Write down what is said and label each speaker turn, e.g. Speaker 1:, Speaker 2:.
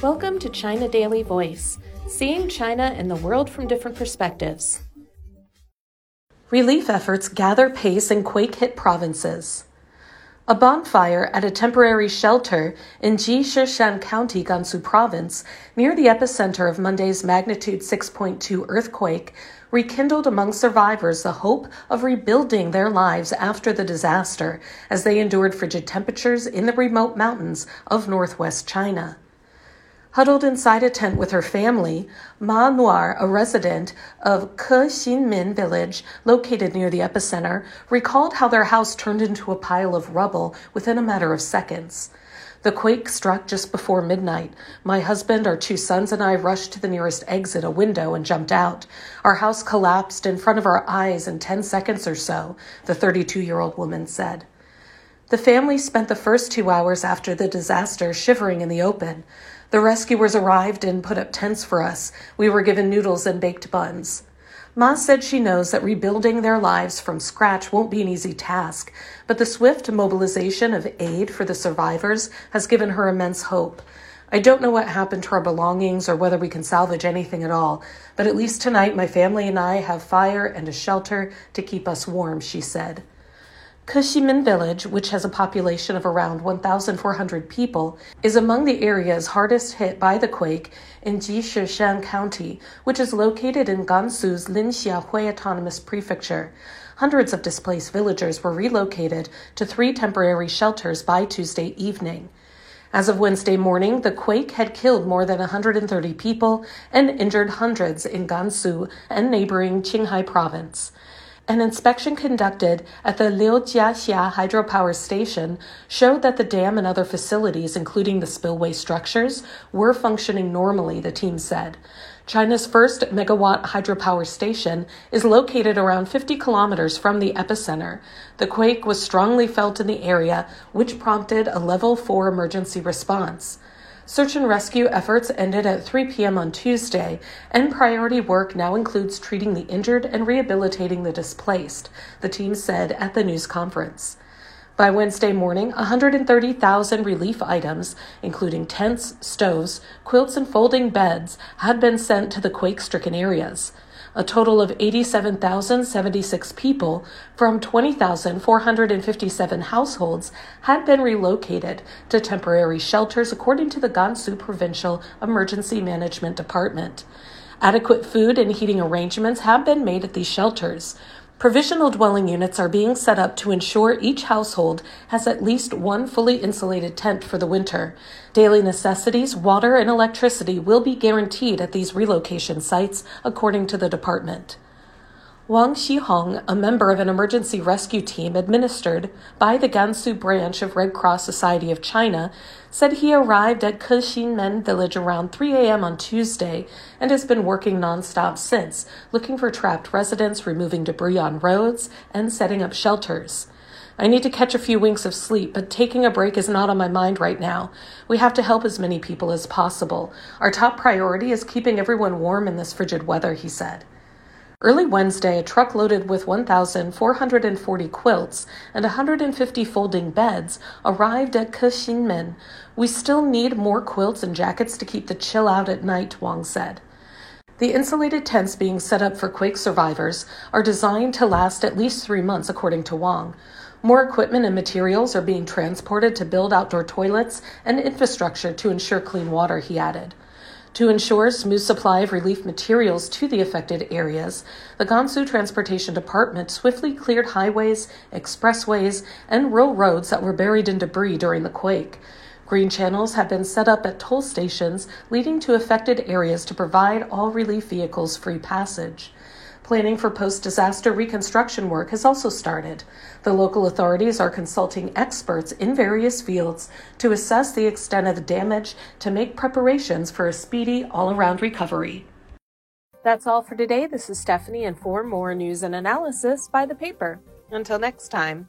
Speaker 1: Welcome to China Daily Voice, seeing China and the world from different perspectives. Relief efforts gather pace in quake hit provinces. A bonfire at a temporary shelter in Jishishan County, Gansu Province, near the epicenter of Monday's magnitude 6.2 earthquake, rekindled among survivors the hope of rebuilding their lives after the disaster as they endured frigid temperatures in the remote mountains of northwest China. Huddled inside a tent with her family, Ma Nuer, a resident of Ke Xin village located near the epicenter, recalled how their house turned into a pile of rubble within a matter of seconds. The quake struck just before midnight. My husband, our two sons, and I rushed to the nearest exit, a window, and jumped out. Our house collapsed in front of our eyes in 10 seconds or so, the 32 year old woman said. The family spent the first two hours after the disaster shivering in the open. The rescuers arrived and put up tents for us. We were given noodles and baked buns. Ma said she knows that rebuilding their lives from scratch won't be an easy task, but the swift mobilization of aid for the survivors has given her immense hope. I don't know what happened to our belongings or whether we can salvage anything at all, but at least tonight my family and I have fire and a shelter to keep us warm, she said. Kexinmin village, which has a population of around 1,400 people, is among the areas hardest hit by the quake in Jishishan County, which is located in Gansu's Linxia Linxiahui Autonomous Prefecture. Hundreds of displaced villagers were relocated to three temporary shelters by Tuesday evening. As of Wednesday morning, the quake had killed more than 130 people and injured hundreds in Gansu and neighboring Qinghai province. An inspection conducted at the Liujiaxia hydropower station showed that the dam and other facilities, including the spillway structures, were functioning normally, the team said. China's first megawatt hydropower station is located around 50 kilometers from the epicenter. The quake was strongly felt in the area, which prompted a level 4 emergency response. Search and rescue efforts ended at 3 p.m. on Tuesday, and priority work now includes treating the injured and rehabilitating the displaced, the team said at the news conference. By Wednesday morning, 130,000 relief items, including tents, stoves, quilts, and folding beds, had been sent to the quake stricken areas. A total of 87,076 people from 20,457 households had been relocated to temporary shelters, according to the Gansu Provincial Emergency Management Department. Adequate food and heating arrangements have been made at these shelters. Provisional dwelling units are being set up to ensure each household has at least one fully insulated tent for the winter. Daily necessities, water, and electricity will be guaranteed at these relocation sites, according to the department. Wang Xihong, a member of an emergency rescue team administered by the Gansu branch of Red Cross Society of China, said he arrived at Kexinmin village around 3 a.m. on Tuesday and has been working nonstop since, looking for trapped residents, removing debris on roads, and setting up shelters. I need to catch a few winks of sleep, but taking a break is not on my mind right now. We have to help as many people as possible. Our top priority is keeping everyone warm in this frigid weather, he said. Early Wednesday, a truck loaded with 1,440 quilts and 150 folding beds arrived at Kexinmin. We still need more quilts and jackets to keep the chill out at night, Wang said. The insulated tents being set up for quake survivors are designed to last at least three months, according to Wang. More equipment and materials are being transported to build outdoor toilets and infrastructure to ensure clean water, he added. To ensure smooth supply of relief materials to the affected areas, the Gansu Transportation Department swiftly cleared highways, expressways, and rural roads that were buried in debris during the quake. Green channels have been set up at toll stations leading to affected areas to provide all relief vehicles free passage. Planning for post disaster reconstruction work has also started. The local authorities are consulting experts in various fields to assess the extent of the damage to make preparations for a speedy all around recovery. That's all for today. This is Stephanie, and for more news and analysis, buy the paper. Until next time.